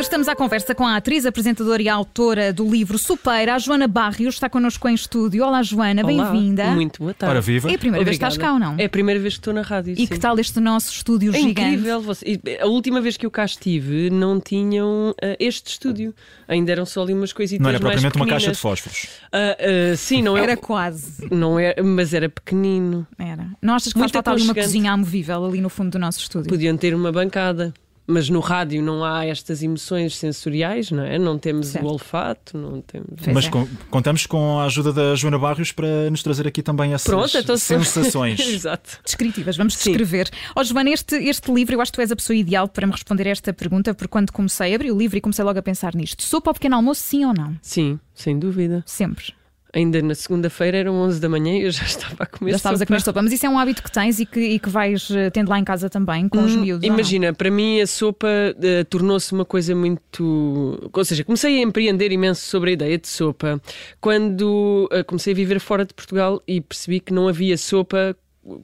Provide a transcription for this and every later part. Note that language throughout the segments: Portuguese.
estamos à conversa com a atriz, apresentadora e autora do livro Supera, a Joana Barrios, está connosco em estúdio. Olá, Joana, bem-vinda. Muito boa tarde. Ora, viva. É a primeira vez que Obrigada. estás cá ou não? É a primeira vez que estou na rádio. E sim. que tal este nosso estúdio É gigante? incrível. Você... A última vez que eu cá estive não tinham ah, este estúdio. Ainda eram só ali umas coisitas Não era mais propriamente uma caixa de fósforos. Ah, ah, sim, não é. Era quase. Não é, mas era pequenino. Era. Não achas que Muito faz falta ali uma aconchegante. cozinha amovível ali no fundo do nosso estúdio? Podiam ter uma bancada. Mas no rádio não há estas emoções sensoriais, não é? Não temos Certo. o olfato, não temos. Pois Mas é. com- contamos com a ajuda da Joana Barrios para nos trazer aqui também essas Pronto, então se- sensações. Exato. Descritivas, vamos Sim. descrever. Ó Joana, este, este livro, eu acho que tu és a pessoa ideal para me responder a esta pergunta, porque quando comecei, abri o livro e comecei logo a pensar nisto. Sopa ao pequeno almoço, sim ou não? Sim, sem dúvida. Sempre. Ainda na segunda-feira eram 11 da manhã e eu já estava a comer Já estavas a sopa. comer sopa, mas isso é um hábito que tens e que, e que vais eh, tendo lá em casa também, com os Hum, miúdos. ou não? Imagina, para mim a sopa eh, tornou-se uma coisa muito. Ou seja, comecei a empreender imenso sobre a ideia de sopa quando eh, comecei a viver fora de Portugal e percebi que não havia sopa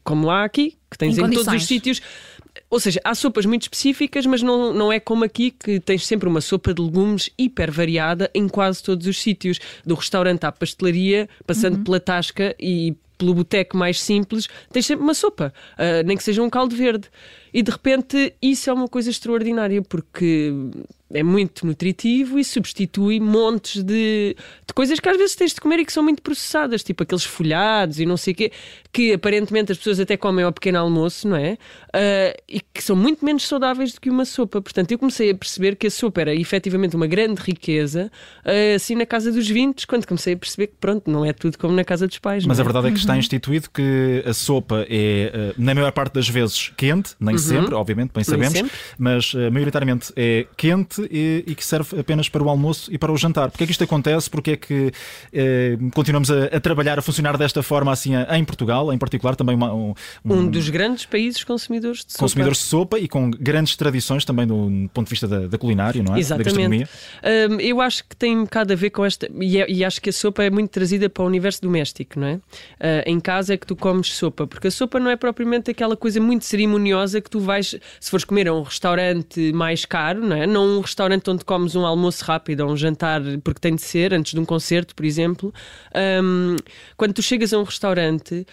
como há aqui, que tens Em em, todos os sítios. Ou seja, há sopas muito específicas, mas não, não é como aqui que tens sempre uma sopa de legumes hiper variada em quase todos os sítios. Do restaurante à pastelaria, passando pela tasca e pelo boteco mais simples, tens sempre uma sopa, ah, nem que seja um caldo verde. E de repente isso é uma coisa extraordinária porque é muito nutritivo e substitui montes de, de coisas que às vezes tens de comer e que são muito processadas, tipo aqueles folhados e não sei o quê, que aparentemente as pessoas até comem ao pequeno almoço, não é? Ah, e que são muito menos saudáveis do que uma sopa. Portanto, eu comecei a perceber que a sopa era efetivamente uma grande riqueza, ah, assim na casa dos 20, quando comecei a perceber que pronto, não é tudo como na casa dos pais. Mas não a é? verdade é que está instituído que a sopa é, eh, na maior parte das vezes, quente, nem sempre, obviamente, bem sabemos, sempre. mas eh, maioritariamente é quente e, e que serve apenas para o almoço e para o jantar. Porquê é que isto acontece? Porquê é que eh, continuamos a, a trabalhar, a funcionar desta forma assim em Portugal, em particular, também uma- um, Um dos grandes países consumidores de sopa. consumidores de sopa e com grandes tradições também do ponto de vista da, da culinária, não é? Exatamente. Hum, eu acho que tem um bocado a ver com esta. E, é- e acho que a sopa é muito trazida para o universo doméstico, não é? Ah, em casa é que tu comes sopa, porque a sopa não é propriamente aquela coisa muito cerimoniosa que tu vais, se fores comer a um restaurante mais caro, não é? Não um restaurante onde comes um almoço rápido ou um jantar, porque tem de ser, antes de um concerto, por exemplo. Hum, quando tu chegas a um restaurante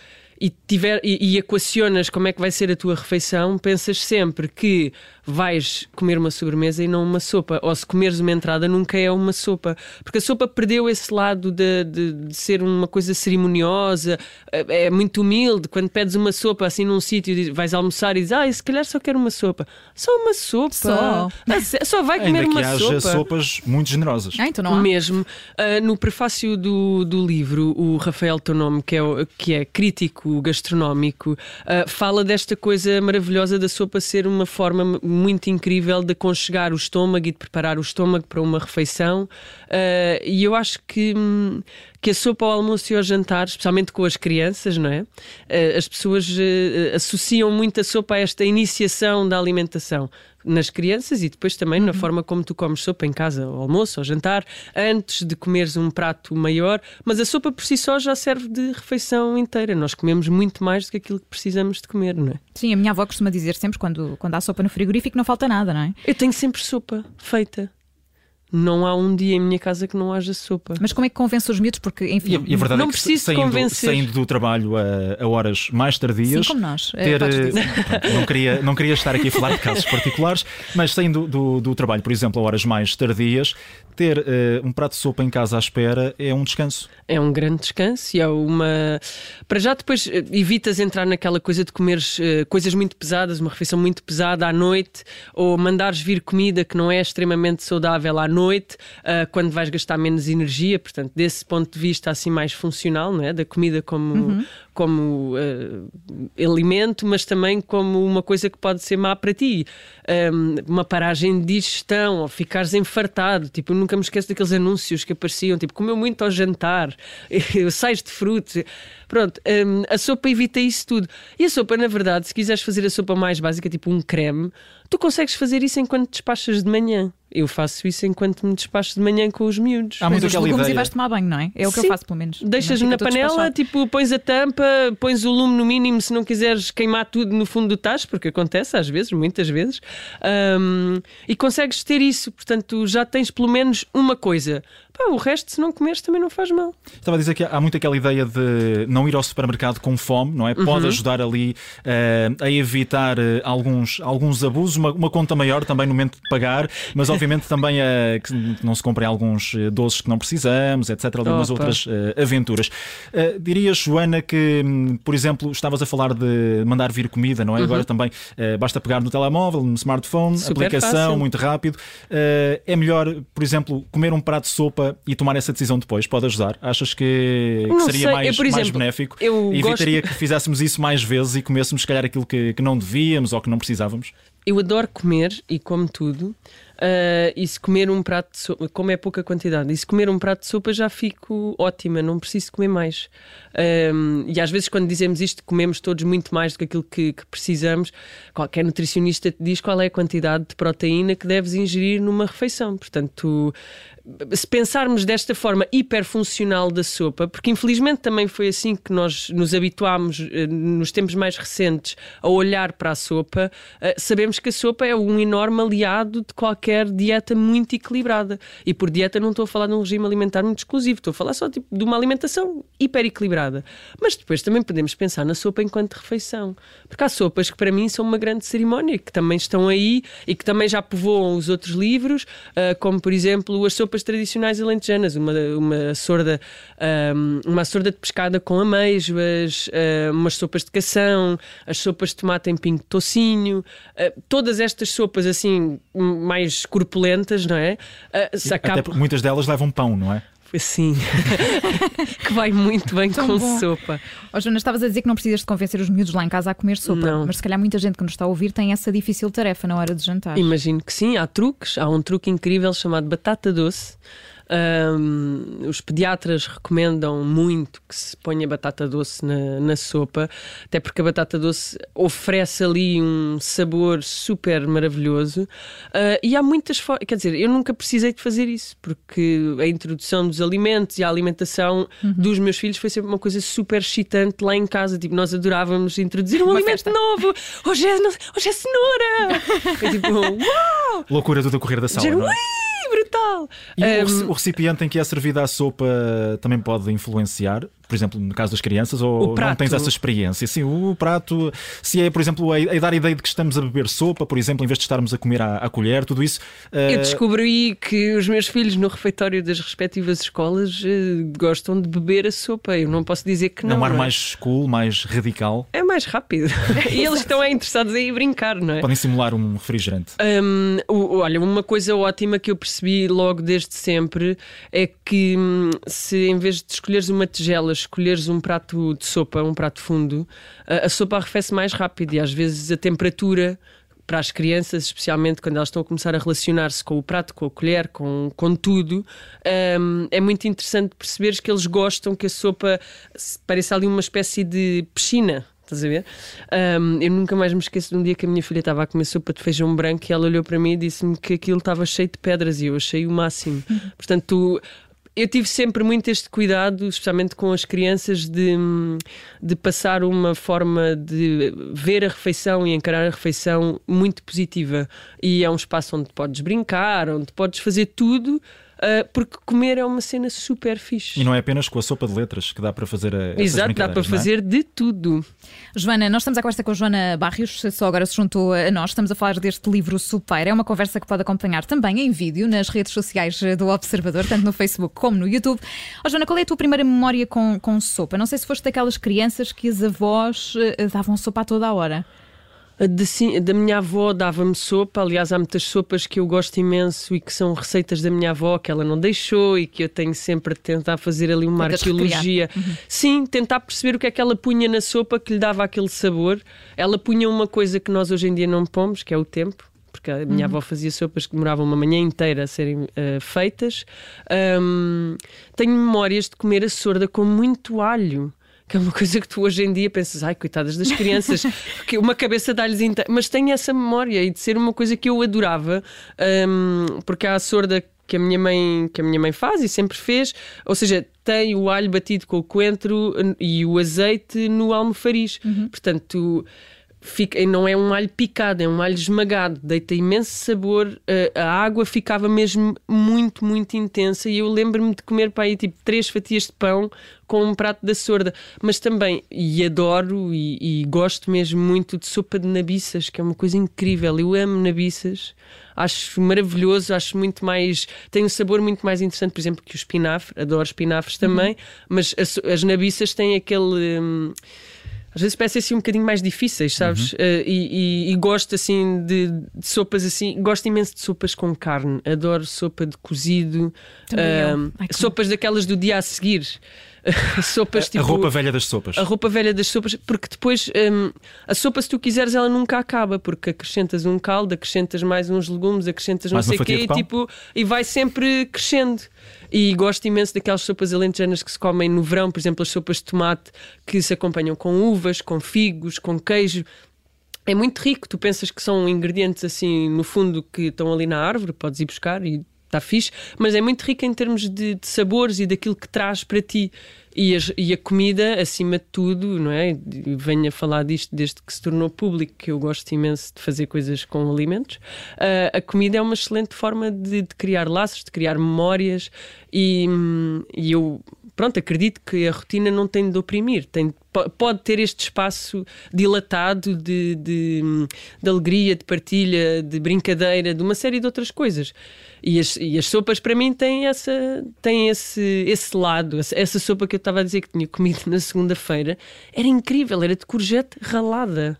e, tiver, e, e equacionas como é que vai ser a tua refeição, pensas sempre que vais comer uma sobremesa e não uma sopa. Ou se comeres uma entrada, nunca é uma sopa. Porque a sopa perdeu esse lado de, de- de ser uma coisa cerimoniosa, é é muito humilde. Quando pedes uma sopa assim num sítio, vais almoçar e dizes, ah, se calhar só quero uma sopa. Só uma sopa. Só. Ah, Só vai comer Ainda que uma haja sopa. sopas muito generosas. Ah, então não há. Mesmo. Ah, no prefácio do, do livro, o Rafael Tonome, que é, que é crítico gastronómico, ah, fala desta coisa maravilhosa da sopa ser uma forma muito incrível de aconchegar o estômago e de preparar o estômago para uma refeição. Ah, e eu acho que. hum, que a sopa ao almoço e ao jantar, especialmente com as crianças, não é? Ah, as pessoas associam muito a sopa a esta iniciação da alimentação nas crianças e depois também na forma como tu comes sopa em casa, ao almoço, ao jantar, antes de comeres um prato maior. Mas a sopa por si só já serve de refeição inteira. Nós comemos muito mais do que aquilo que precisamos de comer, não é? Sim, a minha avó costuma dizer sempre quando, quando há sopa no frigorífico não falta nada, não é? Eu tenho sempre sopa feita. Não há um dia em minha casa que não haja sopa. Mas como é que convence os miúdos? Porque, enfim, E e a verdade Não é que preciso saindo, convencer. saindo do trabalho a, a horas mais tardias, sim, como nós. eh, ter, podes eh, não, queria, não queria estar aqui a falar de casos particulares, mas saindo do, do trabalho, por exemplo, a horas mais tardias, ter eh, um prato de sopa em casa à espera é um descanso. É um grande descanso e é uma. Para já depois eh, evitas entrar naquela coisa de comeres eh, coisas muito pesadas, uma refeição muito pesada à noite, ou mandares vir comida que não é extremamente saudável à noite, ah, quando vais gastar menos energia. Portanto, desse ponto de vista assim mais funcional, não é? Da comida como, como eh, alimento, mas também como uma coisa que pode ser má para ti. Um, uma paragem de digestão, ou ficares enfartado. Tipo, eu nunca me esqueço daqueles anúncios que apareciam, tipo, comeu muito ao jantar, sais de frutos. Pronto, um, a sopa evita isso tudo. E a sopa, na verdade, se quiseres fazer a sopa mais básica, tipo um creme, tu consegues fazer isso enquanto despachas de manhã. Eu faço isso enquanto me despacho de manhã com os miúdos. Há muito Os aquela legumes e ideia. vais tomar banho, não é? É o que eu Sim. faço, pelo menos. Deixas Não na panela, despachado. tipo, pões a tampa, pões o lume no mínimo se não quiseres queimar tudo no fundo do tacho, porque acontece às vezes, muitas vezes, Ahm, e consegues ter isso. Portanto, já tens pelo menos uma coisa. Pá, o resto, se não comeres, também não faz mal. Estava a dizer que há muito aquela ideia de não ir ao supermercado com fome, não é? Uhum. Pode ajudar ali eh, a evitar eh, alguns, alguns abusos, uma, uma conta maior também no momento de pagar, mas obviamente também eh, que não se comprem alguns doces que não precisamos, etc. Ali umas Opa. outras aventuras. Dirias, Joana, que, hum, por exemplo, estavas a falar de mandar vir comida, não é? Agora também basta pegar no telemóvel, no smartphone, Uhum. Super aplicação, fácil. muito rápido. É melhor, por exemplo, comer um prato de sopa e tomar essa decisão depois? Pode ajudar? Achas que, que seria sei, eu, mais, por mais exemplo, benéfico? eu E gosto- evitaria que fizéssemos isso mais vezes e comêssemos, se calhar, aquilo que, que não devíamos ou que não precisávamos? Eu adoro comer e como tudo. Ah, e se comer um prato de sopa, como é pouca quantidade, e se comer um prato de sopa já fico ótima, não preciso comer mais. Ahm, e às vezes, quando dizemos isto, comemos todos muito mais do que aquilo que, que precisamos. Qualquer nutricionista te diz qual é a quantidade de proteína que deves ingerir numa refeição. Portanto, se pensarmos desta forma hiperfuncional da sopa, porque infelizmente também foi assim que nós nos habituámos eh, nos tempos mais recentes a olhar para a sopa, eh, sabemos que a sopa é um enorme aliado de qualquer dieta muito equilibrada. E por dieta não estou a falar de um regime alimentar muito exclusivo, estou a falar só tipo, de uma alimentação hiper equilibrada. Mas depois também podemos pensar na sopa enquanto refeição. Porque há sopas que para mim são uma grande cerimónia, que também estão aí e que também já povoam os outros livros, ah, como por exemplo as sopas tradicionais alentejanas, uma, uma sorda, ahm, uma sorda de pescada com ameijoas, ah, umas sopas de cação, as sopas de tomate em pingo de tocinho, ah, todas estas sopas assim mais corpulentas, não é? Ah, se Até acabam- porque muitas delas levam pão, não é? Sim, que vai muito bem Tão com bom. sopa. Ó, Joana, estavas a dizer que não precisas de convencer os miúdos lá em casa a comer sopa, Não. mas se calhar muita gente que nos está a ouvir tem essa difícil tarefa na hora de jantar. Imagino que sim, há truques. Há um truque incrível chamado batata doce. Ahm, os pediatras recomendam muito que se ponha batata doce na, na sopa, até porque a batata doce oferece ali um sabor super maravilhoso. Ah, e há muitas formas, quer dizer, eu nunca precisei de fazer isso, porque a introdução dos alimentos e a alimentação dos meus filhos foi sempre uma coisa super excitante lá em casa. Tipo, nós adorávamos introduzir um Uma alimento festa. novo. Hoje é, hoje é cenoura! É tipo, uau! Loucura do decorrer da sala, não é? "Ui, brutal! E reci- o recipiente em que é servida a sopa também pode influenciar? Por exemplo, no caso das crianças, ou não tens essa experiência? Sim, o prato, se é, por exemplo, a, a dar a ideia de que estamos a beber sopa, por exemplo, em vez de estarmos a comer à, à colher, tudo isso. eh, Eu descobri que os meus filhos no refeitório das respectivas escolas eh, gostam de beber a sopa. Eu não posso dizer que é não. um ar não é? mais cool, mais radical. É mais rápido. e eles estão é, interessados em ir brincar, não é? Podem simular um refrigerante. O- olha, uma coisa ótima que eu percebi logo desde sempre é que hum, se em vez de escolheres uma tigela, escolheres um prato de sopa, um prato fundo, a, a sopa arrefece mais rápido e às vezes a temperatura para as crianças, especialmente quando elas estão a começar a relacionar-se com o prato, com a colher, com, com tudo, hum, é muito interessante perceberes que eles gostam que a sopa pareça ali uma espécie de piscina. Estás a ver? Hum, eu nunca mais me esqueço de um dia que a minha filha estava a comer sopa de feijão branco e ela olhou para mim e disse-me que aquilo estava cheio de pedras e eu achei o máximo. Portanto, eu tive sempre muito este cuidado, especialmente com as crianças, de, de passar uma forma de ver a refeição e encarar a refeição muito positiva. E é um espaço onde podes brincar, onde podes fazer tudo, ah, porque comer é uma cena super fixe. E não é apenas com a sopa de letras que dá para fazer a, Exato, dá para é? fazer de tudo. Joana, nós estamos à conversa com a Joana Barrios, só agora se juntou a nós. Estamos a falar deste livro Sopeira. É uma conversa que pode acompanhar também em vídeo nas redes sociais do Observador, tanto no Facebook como no YouTube. Ó Joana, qual é a tua primeira memória com, com sopa? Não sei se foste daquelas crianças que as avós eh, davam sopa a toda a hora. A de da minha avó dava-me sopa, aliás, há muitas sopas que eu gosto imenso e que são receitas da minha avó que ela não deixou e que eu tenho sempre de tentar fazer ali uma Tentas arqueologia. Sim, tentar perceber o que é que ela punha na sopa que lhe dava aquele sabor. Ela punha uma coisa que nós hoje em dia não pomos, que é o tempo. Porque a minha avó fazia sopas que demoravam uma manhã inteira a serem eh, feitas. Ahm, tenho memórias de comer a sorda com muito alho. Que é uma coisa que tu hoje em dia pensas, ai, coitadas das crianças, que uma cabeça dá-lhes inteira. Mas tem essa memória e de ser uma coisa que eu adorava, um, porque há a sorda que a minha mãe que a minha mãe faz e sempre fez, ou seja, tem o alho batido com o coentro e o azeite no almofariz. Uhum. Portanto, tu fica, não é um alho picado, é um alho esmagado, deita imenso sabor. A, água ficava mesmo muito, muito intensa. E eu lembro-me de comer para aí tipo três fatias de pão com um prato da sorda. Mas também, e adoro e, e gosto mesmo muito de sopa de nabiças, que é uma coisa incrível. Eu amo nabiças, acho maravilhoso, acho muito mais. tem um sabor muito mais interessante, por exemplo, que o espinafre. Adoro espinafres também, uhum. mas as, as nabiças têm aquele. Hum, às vezes parecem assim um bocadinho mais difíceis, sabes? Uhum. Uh, e, e, e, gosto assim de, de, sopas assim, gosto imenso de sopas com carne, adoro sopa de cozido, uh, sopas daquelas do dia a seguir. sopas a, tipo. A roupa velha das sopas. A roupa velha das sopas, porque depois um, a sopa, se tu quiseres, ela nunca acaba, porque acrescentas um caldo, acrescentas mais uns legumes, acrescentas mais não sei o quê, e, tipo, e vai sempre crescendo. E gosto imenso daquelas sopas alentejanas que se comem no verão, por exemplo, as sopas de tomate que se acompanham com uvas, com figos, com queijo é muito rico. Tu pensas que são ingredientes assim, no fundo, que estão ali na árvore, podes ir buscar e está fixe, mas é muito rica em termos de, de sabores e daquilo que traz para ti. E, e, a comida, acima de tudo, não é? venho a falar disto desde que se tornou público, que eu gosto imenso de fazer coisas com alimentos. Uh, a comida é uma excelente forma de, de criar laços, de criar memórias, e, e eu pronto, acredito que a rotina não tem de oprimir, tem, pode ter este espaço dilatado de, de, de, alegria, de partilha, de brincadeira, de uma série de outras coisas. E as, e as sopas, para mim, têm, essa, têm esse, esse lado. Essa sopa que eu estava a dizer que tinha comido na segunda-feira era incrível, era de courgette ralada.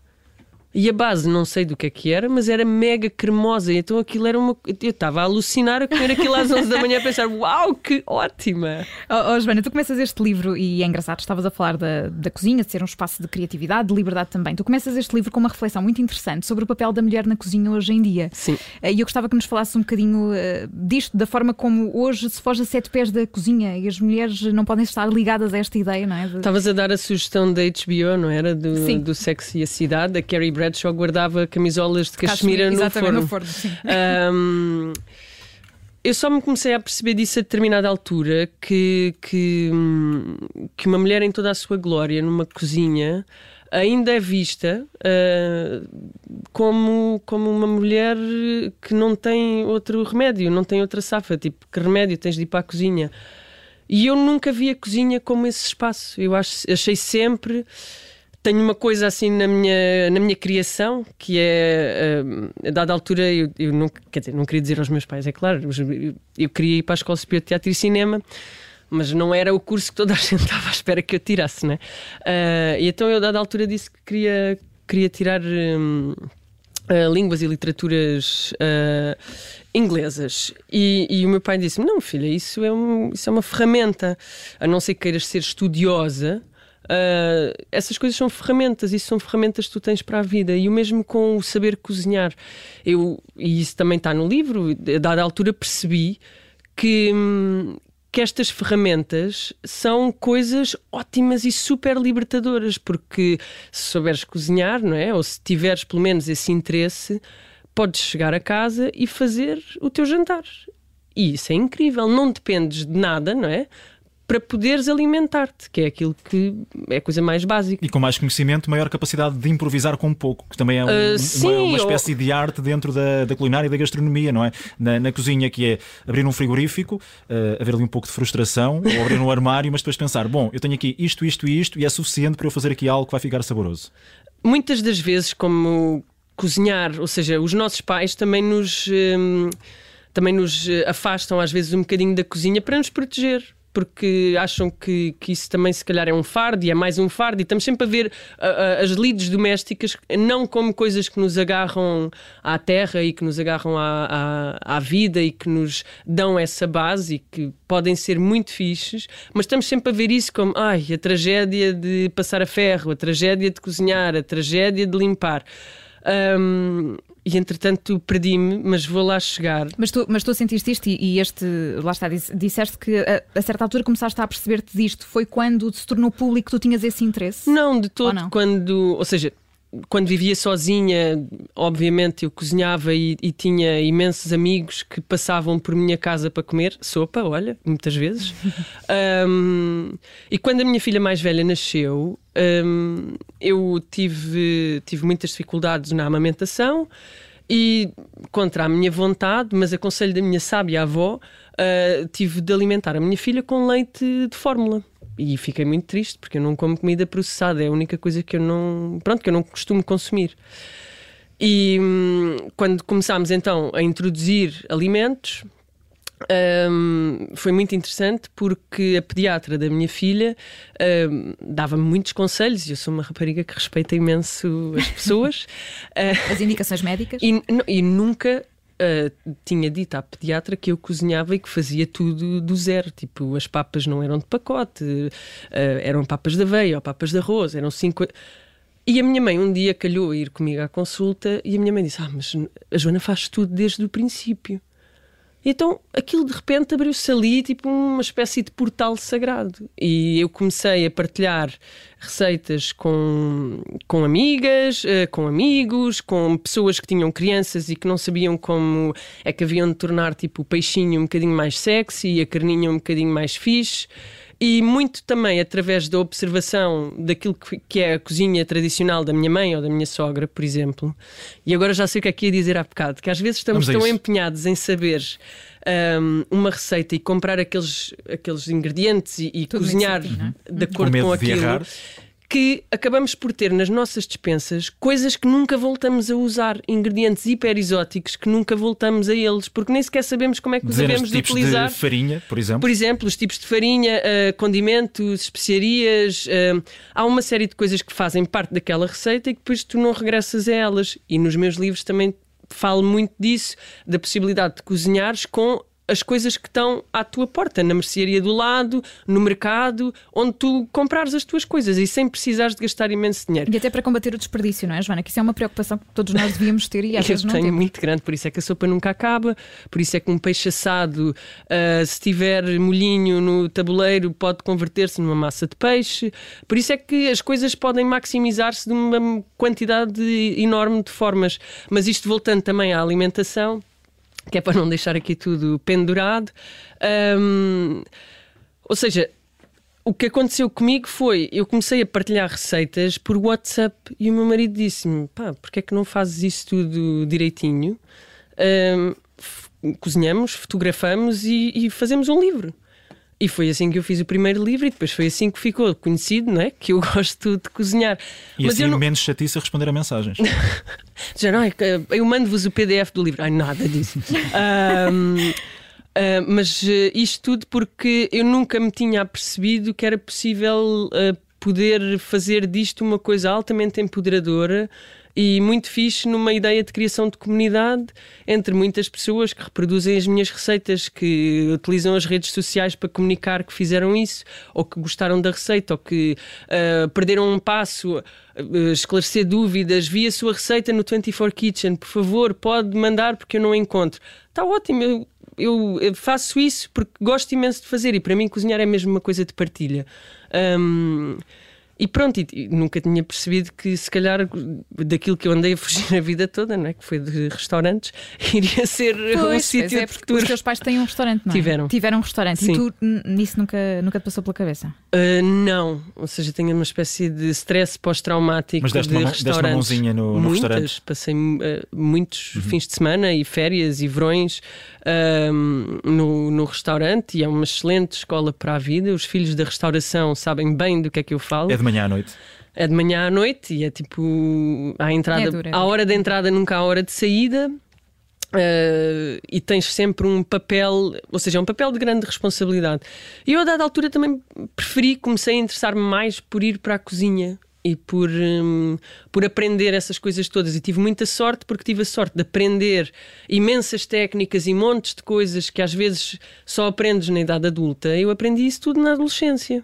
E a base, não sei do que é que era, mas era mega cremosa. Então aquilo era uma. Eu estava a alucinar a comer aquilo às 11 da manhã a pensar: uau, que ótima! Oh, oh, Joana, tu começas este livro e é engraçado, estavas a falar da, da cozinha, de ser um espaço de criatividade, de liberdade também. Tu começas este livro com uma reflexão muito interessante sobre o papel da mulher na cozinha hoje em dia. Sim. Eh, e eu gostava que nos falasses um bocadinho uh, disto, da forma como hoje se foge a sete pés da cozinha e as mulheres não podem estar ligadas a esta ideia, não é? Estavas a dar a sugestão da HBO, não era? Do, Sim. do Sexo e a Cidade, da Carrie Brad Bradshaw guardava camisolas de cachemira no forno. No forno um, eu só me comecei a perceber disso a determinada altura que, que, que uma mulher em toda a sua glória numa cozinha ainda é vista uh, como, como uma mulher que não tem outro remédio, não tem outra safa. Tipo, que remédio tens de ir para a cozinha? E eu nunca vi a cozinha como esse espaço. Eu acho, achei sempre tenho uma coisa assim na minha, na minha criação que é uh, a dada altura eu, eu não, quer dizer, não queria dizer aos meus pais, é claro, eu, eu queria ir para a Escola Superior de Teatro e Cinema, mas não era o curso que toda a gente estava à espera que eu tirasse, né? Uh, e então eu, a dada altura, disse que queria, queria tirar. Um, Uh, línguas e literaturas uh, inglesas. E, e, o meu pai disse: Não, filha, isso é, um, isso é uma ferramenta. A não ser que queiras ser estudiosa, Uh, essas coisas são ferramentas, isso são ferramentas que tu tens para a vida. E o mesmo com o saber cozinhar. Eu, e isso também está no livro, a dada altura percebi que, que estas ferramentas são coisas ótimas e super libertadoras, porque se souberes cozinhar, não é? Ou se tiveres pelo menos esse interesse, podes chegar a casa e fazer o teu jantar. E isso é incrível, não dependes de nada, não é? Para poderes alimentar-te, que é aquilo que é a coisa mais básica. E com mais conhecimento, maior capacidade de improvisar com pouco, que também é um, uh, sim, uma, uma, espécie ou... de arte dentro da, da culinária e da gastronomia, não é? Na, na cozinha, que é abrir um frigorífico, uh, haver ali um pouco de frustração, ou abrir um armário, mas depois pensar: bom, eu tenho aqui isto, isto e isto, e é suficiente para eu fazer aqui algo que vai ficar saboroso. Muitas das vezes, como cozinhar, ou seja, os nossos pais também nos. Hum, também nos afastam às vezes um bocadinho da cozinha para nos proteger porque acham que, que isso também se calhar é um fardo e é mais um fardo, e estamos sempre a ver uh, uh, as lides domésticas não como coisas que nos agarram à terra e que nos agarram à, à, à, vida e que nos dão essa base e que podem ser muito fixes, mas estamos sempre a ver isso como ai, a tragédia de passar a ferro, a tragédia de cozinhar, a tragédia de limpar. Um, e entretanto perdi-me, mas vou lá chegar. Mas tu, mas tu sentiste isto e, e este, lá está, disseste que a, a, certa altura começaste a perceber-te disto. Foi quando se tornou público que tu tinhas esse interesse? Não, de todo. Não? Quando, ou seja, quando vivia sozinha, obviamente eu cozinhava e, e, tinha imensos amigos que passavam por minha casa para comer sopa, olha, muitas vezes. um, e quando a minha filha mais velha nasceu, um, eu tive, tive muitas dificuldades na amamentação e, contra a minha vontade, mas a conselho da minha sábia avó, uh, tive de alimentar a minha filha com leite de fórmula e fiquei muito triste porque eu não como comida processada, é a única coisa que eu não, pronto, que eu não costumo consumir. E hum, quando começámos então a introduzir alimentos, hum, foi muito interessante porque a pediatra da minha filha hum, dava-me muitos conselhos e eu sou uma rapariga que respeita imenso as pessoas. As indicações médicas? E, e nunca Uh, tinha dito à pediatra que eu cozinhava e que fazia tudo do zero. Tipo, as papas não eram de pacote, uh, eram papas de aveia ou papas de arroz, eram cinco. E a minha mãe um dia calhou a ir comigo à consulta e a minha mãe disse: Ah, mas a Joana faz tudo desde o princípio. Então aquilo de repente abriu-se ali tipo uma espécie de portal sagrado. E eu comecei a partilhar receitas com, com amigas, uh, com amigos, com pessoas que tinham crianças e que não sabiam como é que haviam de tornar tipo o peixinho um bocadinho mais sexy e a carninha um bocadinho mais fixe e muito também através da observação daquilo que é a cozinha tradicional da minha mãe ou da minha sogra, por exemplo. E agora já sei o que é que ia dizer há bocado, que às vezes estamos tão empenhados em saber um, uma receita e comprar aqueles, aqueles ingredientes e, e cozinhar de uhum. acordo com, com aquilo que acabamos por ter nas nossas despensas coisas que nunca voltamos a usar, ingredientes hiper exóticos que nunca voltamos a eles, porque nem sequer sabemos como é que os devemos de utilizar. De farinha, por exemplo. Por exemplo, os tipos de farinha, uh, condimentos, especiarias. Uh, há uma série de coisas que fazem parte daquela receita e que depois tu não regressas a elas. E nos meus livros também falo muito disso, da possibilidade de cozinhares com as coisas que estão à tua porta, na mercearia do lado, no mercado, onde tu comprares as tuas coisas e sem precisares de gastar imenso dinheiro. E até para combater o desperdício, não é, Joana? Que isso é uma preocupação que todos nós devíamos ter e às vezes não tenho temos. muito grande, por isso é que a sopa nunca acaba, por isso é que um peixe assado, uh, se tiver molhinho no tabuleiro, pode converter-se numa massa de peixe. Por isso é que as coisas podem maximizar-se de uma quantidade enorme de formas. Mas isto voltando também à alimentação que é para não deixar aqui tudo pendurado. Um, ou seja, o que aconteceu comigo foi, eu comecei a partilhar receitas por WhatsApp e o meu marido disse-me, pá, porque é que não fazes isso tudo direitinho? Um, cozinhamos, fotografamos e, e fazemos um livro. E foi assim que eu fiz o primeiro livro e depois foi assim que ficou conhecido, não é? Que eu gosto de cozinhar. E Mas assim não... menos chatice a responder a mensagens. Já não é? Eu mando-vos o PDF do livro. Ai, nada disso. um, uh, ah, mas uh, isto tudo porque eu nunca me tinha apercebido que era possível uh, poder fazer disto uma coisa altamente empoderadora e muito fixe numa ideia de criação de comunidade entre muitas pessoas que reproduzem as minhas receitas, que utilizam as redes sociais para comunicar que fizeram isso, ou que gostaram da receita, ou que uh, perderam um passo, uh, esclarecer dúvidas, vi a sua receita no 24 Kitchen, por favor, pode mandar porque eu não encontro. Está ótimo, eu eu faço isso porque gosto imenso de fazer e para mim cozinhar é mesmo uma coisa de partilha. Um, e pronto, e, e, nunca tinha percebido que se calhar daquilo que eu andei a fugir a vida toda, não é? que foi de restaurantes, iria ser pois, um sítio é, porque Os teus pais têm um restaurante, não é? Tiveram. Tiveram um restaurante Sim. e tu nisso nunca, nunca te passou pela cabeça? Uh, não, ou seja, tenho uma espécie de stress pós-traumático Mas deste de uma, restaurantes. Deste uma mãozinha no, no Muitas, restaurante? passei uh, muitos uhum. fins de semana e férias e verões uh, no, no restaurante e é uma excelente escola para a vida. Os filhos da restauração sabem bem do que é que eu falo. É de manhã à noite? É de manhã à noite e é tipo à entrada, é dura, é à hora de entrada nunca à hora de saída. Uh, e tens sempre um papel, ou seja, é um papel de grande responsabilidade. E eu, a dada altura, também preferi, comecei a interessar-me mais por ir para a cozinha e por, um, por aprender essas coisas todas. E tive muita sorte porque tive a sorte de aprender imensas técnicas e montes de coisas que às vezes só aprendes na idade adulta. Eu aprendi isso tudo na adolescência.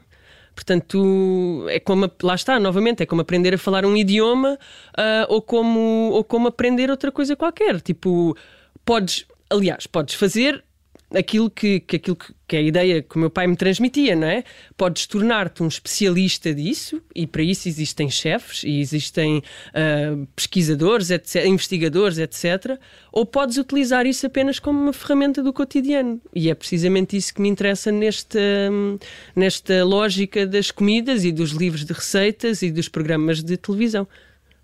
Portanto, é como, lá está, novamente, é como aprender a falar um idioma uh, ou, como, ou como aprender outra coisa qualquer. Tipo, podes, aliás, podes fazer aquilo que, que, aquilo que, que a ideia que o meu pai me transmitia, não é? Podes tornar-te um especialista disso e para isso existem chefes e existem uh, pesquisadores, etc, investigadores, etc. Ou podes utilizar isso apenas como uma ferramenta do cotidiano. E é precisamente isso que me interessa nesta, nesta lógica das comidas e dos livros de receitas e dos programas de televisão.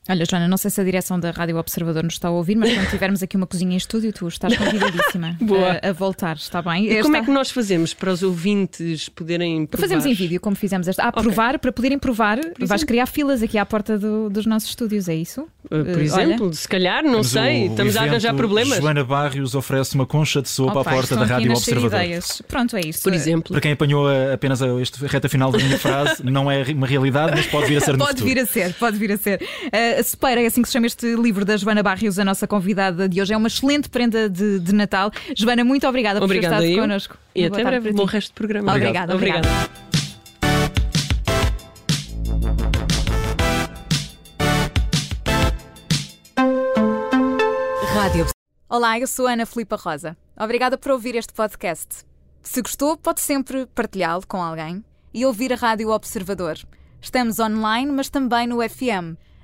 Olha, Joana, não sei se a direção da Rádio Observador nos está a ouvir, mas quando tivermos aqui uma cozinha em estúdio, tu estás convidadíssima a, a, voltar, está bem? E como é que nós fazemos para os ouvintes poderem provar? Fazemos em vídeo, como fizemos esta. Ah, okay. provar, para poderem provar, vais criar filas aqui à porta do, dos nossos estúdios, é isso? Uh, por uh, exemplo, Olha. se calhar, não Mas sei, o, estamos a arranjar problemas. Joana Barrios oferece uma concha de sopa Opa, à porta da Rádio Observador. Ideias. Pronto, é isso. Por exemplo. Para quem apanhou apenas a, esta reta final da minha frase, não é uma realidade, mas pode vir a ser no Pode futuro. vir a ser, pode vir a ser. Uh, Separa, é assim que se chama este livro da Joana Barrios, a nossa convidada de hoje. É uma excelente prenda de, de Natal. Joana, muito obrigada, obrigada por ter estado connosco. E até breve, bom resto do programa. Obrigada, obrigada. obrigada. Rádio. Olá, eu sou Ana Filipa Rosa. Obrigada por ouvir este podcast. Se gostou, pode sempre partilhá-lo com alguém e ouvir a Rádio Observador. Estamos online, mas também no FM